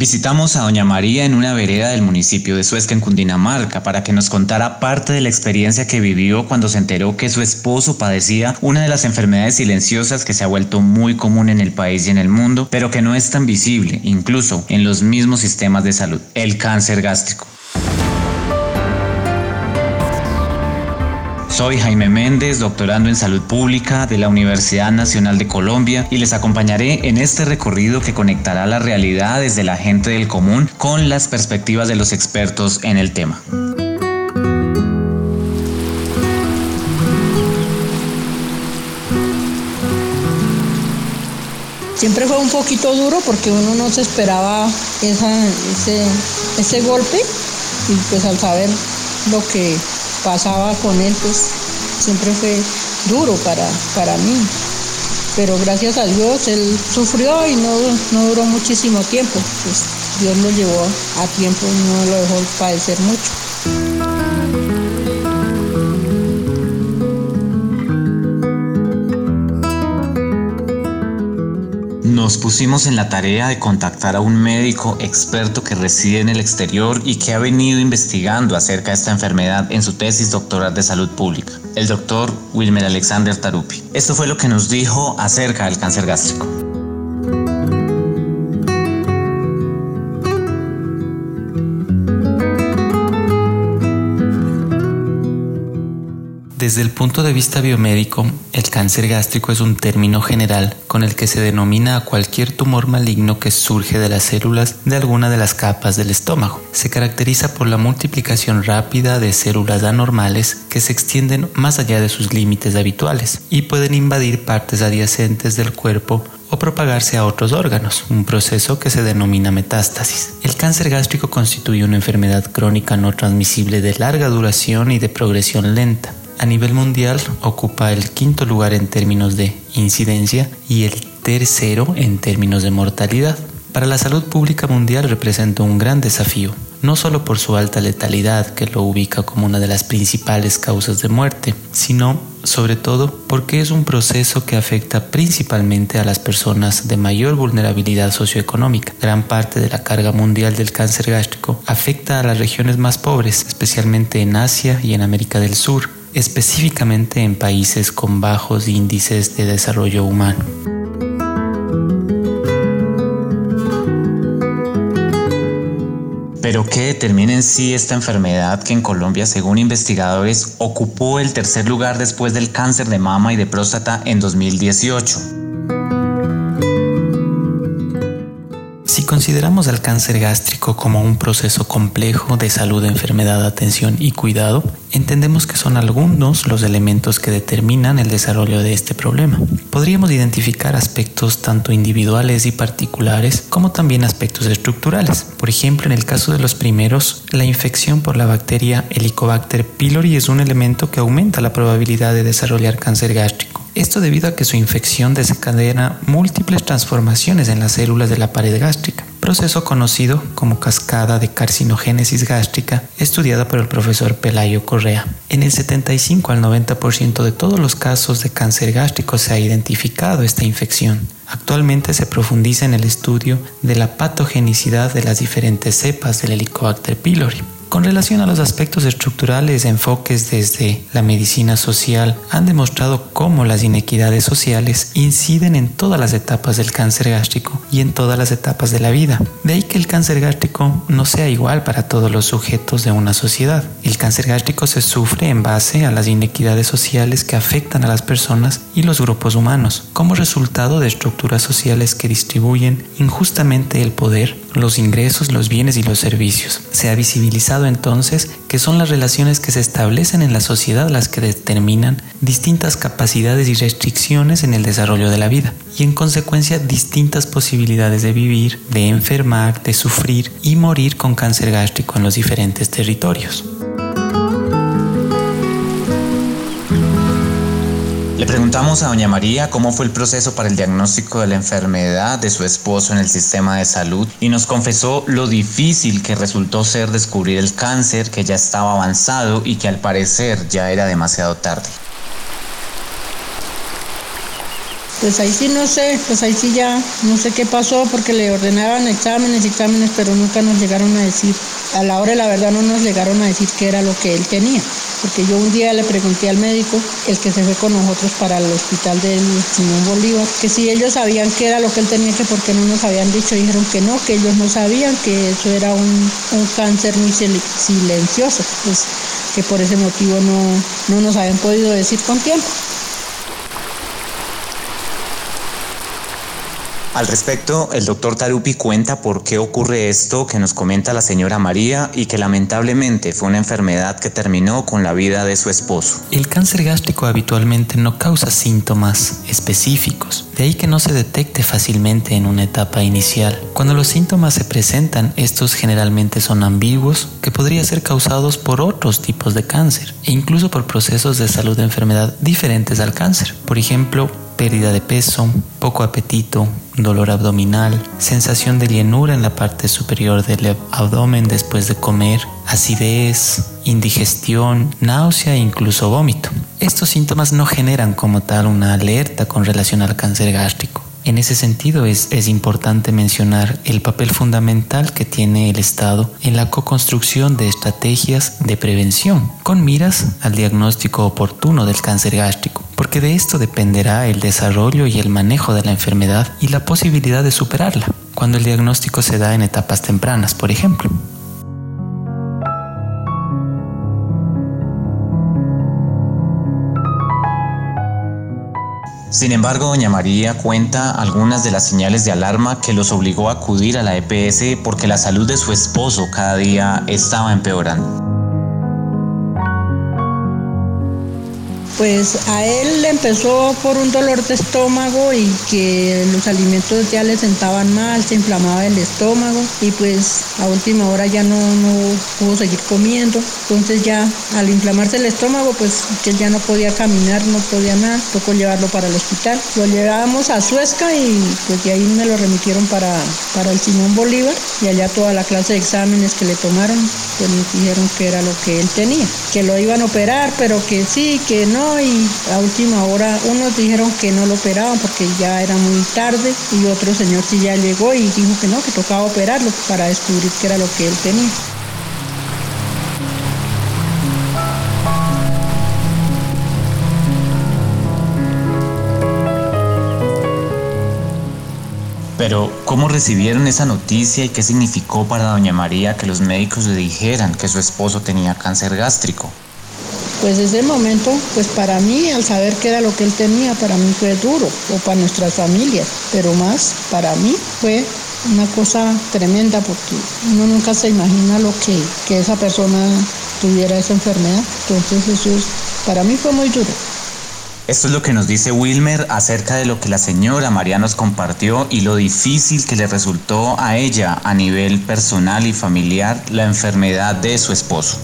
Visitamos a Doña María en una vereda del municipio de Suezca, en Cundinamarca, para que nos contara parte de la experiencia que vivió cuando se enteró que su esposo padecía una de las enfermedades silenciosas que se ha vuelto muy común en el país y en el mundo, pero que no es tan visible, incluso en los mismos sistemas de salud, el cáncer gástrico. Soy Jaime Méndez, doctorando en salud pública de la Universidad Nacional de Colombia y les acompañaré en este recorrido que conectará las realidades de la gente del común con las perspectivas de los expertos en el tema. Siempre fue un poquito duro porque uno no se esperaba ese, ese golpe y pues al saber lo que pasaba con él, pues siempre fue duro para, para mí. Pero gracias a Dios él sufrió y no, no duró muchísimo tiempo. Pues Dios lo llevó a tiempo y no lo dejó padecer mucho. Nos pusimos en la tarea de contactar a un médico experto que reside en el exterior y que ha venido investigando acerca de esta enfermedad en su tesis doctoral de salud pública, el doctor Wilmer Alexander Tarupi. Esto fue lo que nos dijo acerca del cáncer gástrico. Desde el punto de vista biomédico, el cáncer gástrico es un término general con el que se denomina a cualquier tumor maligno que surge de las células de alguna de las capas del estómago. Se caracteriza por la multiplicación rápida de células anormales que se extienden más allá de sus límites habituales y pueden invadir partes adyacentes del cuerpo o propagarse a otros órganos, un proceso que se denomina metástasis. El cáncer gástrico constituye una enfermedad crónica no transmisible de larga duración y de progresión lenta a nivel mundial ocupa el quinto lugar en términos de incidencia y el tercero en términos de mortalidad. Para la salud pública mundial representa un gran desafío, no solo por su alta letalidad que lo ubica como una de las principales causas de muerte, sino sobre todo porque es un proceso que afecta principalmente a las personas de mayor vulnerabilidad socioeconómica. Gran parte de la carga mundial del cáncer gástrico afecta a las regiones más pobres, especialmente en Asia y en América del Sur, específicamente en países con bajos índices de desarrollo humano. Pero ¿qué determina en sí esta enfermedad que en Colombia, según investigadores, ocupó el tercer lugar después del cáncer de mama y de próstata en 2018? Consideramos al cáncer gástrico como un proceso complejo de salud, enfermedad, atención y cuidado, entendemos que son algunos los elementos que determinan el desarrollo de este problema. Podríamos identificar aspectos tanto individuales y particulares como también aspectos estructurales. Por ejemplo, en el caso de los primeros, la infección por la bacteria Helicobacter pylori es un elemento que aumenta la probabilidad de desarrollar cáncer gástrico. Esto debido a que su infección desencadena múltiples transformaciones en las células de la pared gástrica, proceso conocido como cascada de carcinogénesis gástrica, estudiada por el profesor Pelayo Correa. En el 75 al 90% de todos los casos de cáncer gástrico se ha identificado esta infección. Actualmente se profundiza en el estudio de la patogenicidad de las diferentes cepas del Helicobacter pylori. Con relación a los aspectos estructurales, enfoques desde la medicina social han demostrado cómo las inequidades sociales inciden en todas las etapas del cáncer gástrico y en todas las etapas de la vida. De ahí que el cáncer gástrico no sea igual para todos los sujetos de una sociedad. El cáncer gástrico se sufre en base a las inequidades sociales que afectan a las personas y los grupos humanos, como resultado de estructuras sociales que distribuyen injustamente el poder, los ingresos, los bienes y los servicios. Se ha visibilizado entonces que son las relaciones que se establecen en la sociedad las que determinan distintas capacidades y restricciones en el desarrollo de la vida y en consecuencia distintas posibilidades de vivir, de enfermar, de sufrir y morir con cáncer gástrico en los diferentes territorios. Le preguntamos a doña María cómo fue el proceso para el diagnóstico de la enfermedad de su esposo en el sistema de salud y nos confesó lo difícil que resultó ser descubrir el cáncer que ya estaba avanzado y que al parecer ya era demasiado tarde. Pues ahí sí no sé, pues ahí sí ya no sé qué pasó porque le ordenaban exámenes, exámenes, pero nunca nos llegaron a decir, a la hora de la verdad no nos llegaron a decir qué era lo que él tenía. Porque yo un día le pregunté al médico, el que se fue con nosotros para el hospital del Simón Bolívar, que si ellos sabían qué era lo que él tenía, que por qué no nos habían dicho, dijeron que no, que ellos no sabían, que eso era un, cáncer muy silencioso, pues que por ese motivo no, no nos habían podido decir con tiempo. Al respecto, el doctor Tarupi cuenta por qué ocurre esto que nos comenta la señora María y que lamentablemente fue una enfermedad que terminó con la vida de su esposo. El cáncer gástrico habitualmente no causa síntomas específicos, de ahí que no se detecte fácilmente en una etapa inicial. Cuando los síntomas se presentan, estos generalmente son ambiguos, que podrían ser causados por otros tipos de cáncer e incluso por procesos de salud de enfermedad diferentes al cáncer. Por ejemplo, pérdida de peso, poco apetito, dolor abdominal, sensación de llenura en la parte superior del abdomen después de comer, acidez, indigestión, náusea e incluso vómito. Estos síntomas no generan como tal una alerta con relación al cáncer gástrico. En ese sentido es, es, importante mencionar el papel fundamental que tiene el Estado en la co-construcción de estrategias de prevención con miras al diagnóstico oportuno del cáncer gástrico, porque de esto dependerá el desarrollo y el manejo de la enfermedad y la posibilidad de superarla, cuando el diagnóstico se da en etapas tempranas, por ejemplo. Sin embargo, doña María cuenta algunas de las señales de alarma que los obligó a acudir a la EPS porque la salud de su esposo cada día estaba empeorando. Pues a él empezó por un dolor de estómago y que los alimentos ya le sentaban mal, se inflamaba el estómago y pues a última hora ya no, pudo seguir comiendo. Entonces ya al inflamarse el estómago pues que ya no podía caminar, no podía nada, tocó llevarlo para el hospital. Lo llevábamos a Suezca y pues de ahí me lo remitieron para, para el Simón Bolívar y allá toda la clase de exámenes que le tomaron pues nos dijeron que era lo que él tenía, que lo iban a operar pero que sí, que no y a última hora unos dijeron que no lo operaban porque ya era muy tarde y otro señor sí ya llegó y dijo que no, que tocaba operarlo para descubrir qué era lo que él tenía. Pero, ¿cómo recibieron esa noticia y qué significó para doña María que los médicos le dijeran que su esposo tenía cáncer gástrico? Pues ese momento, pues para mí, al saber qué era lo que él tenía, para mí fue duro, o para nuestras familias, pero más para mí fue una cosa tremenda porque uno nunca se imagina lo que, que esa persona tuviera esa enfermedad. Entonces eso es, para mí fue muy duro. Esto es lo que nos dice Wilmer acerca de lo que la señora María nos compartió y lo difícil que le resultó a ella a nivel personal y familiar la enfermedad de su esposo.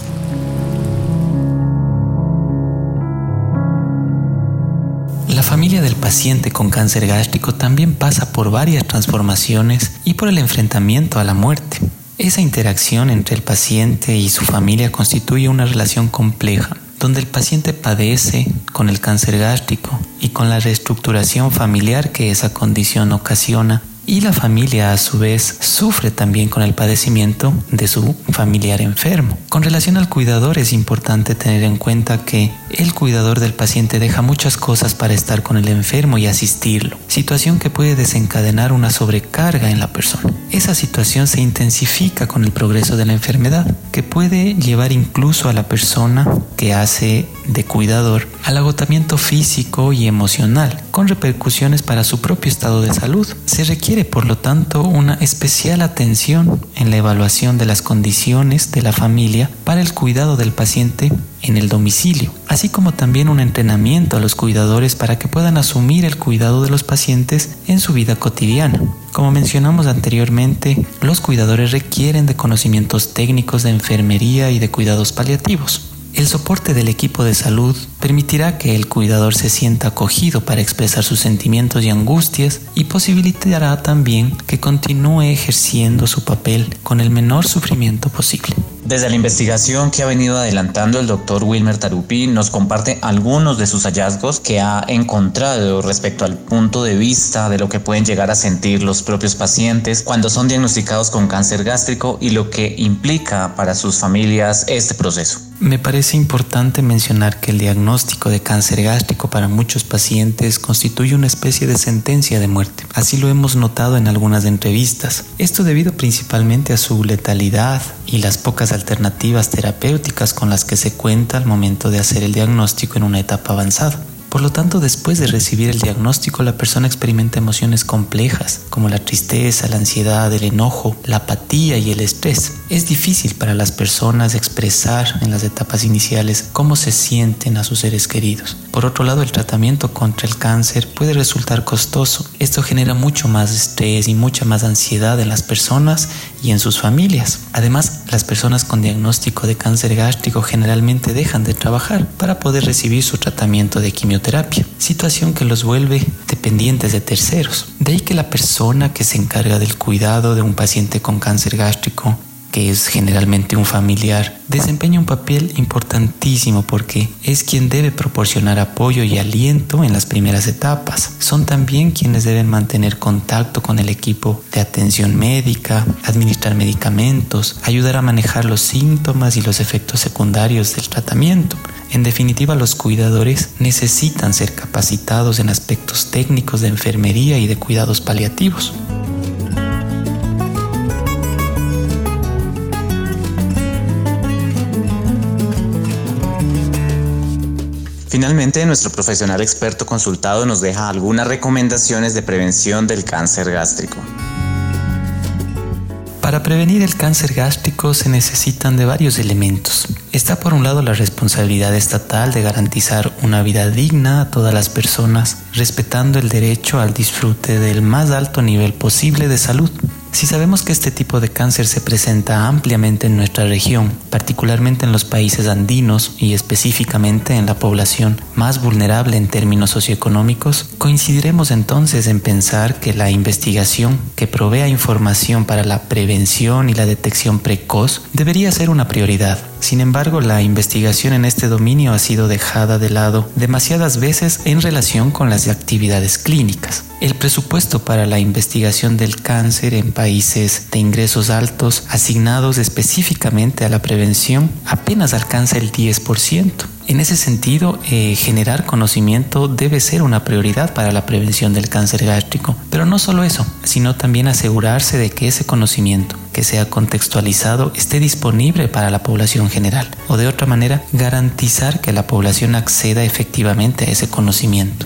Familia del paciente con cáncer gástrico también pasa por varias transformaciones y por el enfrentamiento a la muerte. Esa interacción entre el paciente y su familia constituye una relación compleja, donde el paciente padece con el cáncer gástrico y con la reestructuración familiar que esa condición ocasiona y la familia a su vez sufre también con el padecimiento de su familiar enfermo. Con relación al cuidador es importante tener en cuenta que el cuidador del paciente deja muchas cosas para estar con el enfermo y asistirlo, situación que puede desencadenar una sobrecarga en la persona. Esa situación se intensifica con el progreso de la enfermedad, que puede llevar incluso a la persona que hace de cuidador al agotamiento físico y emocional, con repercusiones para su propio estado de salud. Se requiere, por lo tanto, una especial atención en la evaluación de las condiciones de la familia para el cuidado del paciente en el domicilio, así como también un entrenamiento a los cuidadores para que puedan asumir el cuidado de los pacientes en su vida cotidiana. Como mencionamos anteriormente, los cuidadores requieren de conocimientos técnicos de enfermería y de cuidados paliativos. El soporte del equipo de salud permitirá que el cuidador se sienta acogido para expresar sus sentimientos y angustias y posibilitará también que continúe ejerciendo su papel con el menor sufrimiento posible. Desde la investigación que ha venido adelantando el doctor Wilmer Tarupi, nos comparte algunos de sus hallazgos que ha encontrado respecto al punto de vista de lo que pueden llegar a sentir los propios pacientes cuando son diagnosticados con cáncer gástrico y lo que implica para sus familias este proceso. Me parece importante mencionar que el diagnóstico de cáncer gástrico para muchos pacientes constituye una especie de sentencia de muerte. Así lo hemos notado en algunas entrevistas. Esto debido principalmente a su letalidad y las pocas alternativas terapéuticas con las que se cuenta al momento de hacer el diagnóstico en una etapa avanzada. Por lo tanto, después de recibir el diagnóstico, la persona experimenta emociones complejas, como la tristeza, la ansiedad, el enojo, la apatía y el estrés. Es difícil para las personas expresar en las etapas iniciales cómo se sienten a sus seres queridos. Por otro lado, el tratamiento contra el cáncer puede resultar costoso. Esto genera mucho más estrés y mucha más ansiedad en las personas y en sus familias. Además, las personas con diagnóstico de cáncer gástrico generalmente dejan de trabajar para poder recibir su tratamiento de quimioterapia, situación que los vuelve dependientes de terceros. De ahí que la persona que se encarga del cuidado de un paciente con cáncer gástrico que es generalmente un familiar, desempeña un papel importantísimo porque es quien debe proporcionar apoyo y aliento en las primeras etapas. Son también quienes deben mantener contacto con el equipo de atención médica, administrar medicamentos, ayudar a manejar los síntomas y los efectos secundarios del tratamiento. En definitiva, los cuidadores necesitan ser capacitados en aspectos técnicos de enfermería y de cuidados paliativos. Finalmente, nuestro profesional experto consultado nos deja algunas recomendaciones de prevención del cáncer gástrico. Para prevenir el cáncer gástrico se necesitan de varios elementos. Está por un lado la responsabilidad estatal de garantizar una vida digna a todas las personas, respetando el derecho al disfrute del más alto nivel posible de salud. Si sabemos que este tipo de cáncer se presenta ampliamente en nuestra región, particularmente en los países andinos y específicamente en la población más vulnerable en términos socioeconómicos, coincidiremos entonces en pensar que la investigación que provea información para la prevención y la detección precoz debería ser una prioridad. Sin embargo, la investigación en este dominio ha sido dejada de lado demasiadas veces en relación con las actividades clínicas. El presupuesto para la investigación del cáncer en países de ingresos altos asignados específicamente a la prevención apenas alcanza el 10%. En ese sentido, eh, generar conocimiento debe ser una prioridad para la prevención del cáncer gástrico. Pero no solo eso, sino también asegurarse de que ese conocimiento que sea contextualizado esté disponible para la población general. O de otra manera, garantizar que la población acceda efectivamente a ese conocimiento.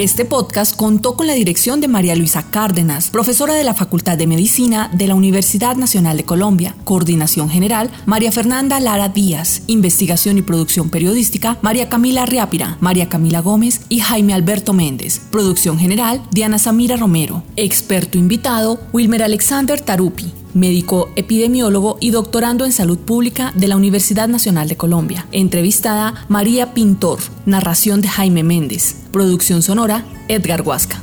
Este podcast contó con la dirección de María Luisa Cárdenas, profesora de la Facultad de Medicina de la Universidad Nacional de Colombia. Coordinación General, María Fernanda Lara Díaz. Investigación y producción periodística, María Camila Riápira, María Camila Gómez y Jaime Alberto Méndez. Producción General, Diana Samira Romero. Experto invitado, Wilmer Alexander Tarupi médico epidemiólogo y doctorando en salud pública de la Universidad Nacional de Colombia. Entrevistada María Pintor, narración de Jaime Méndez, producción sonora Edgar Huasca.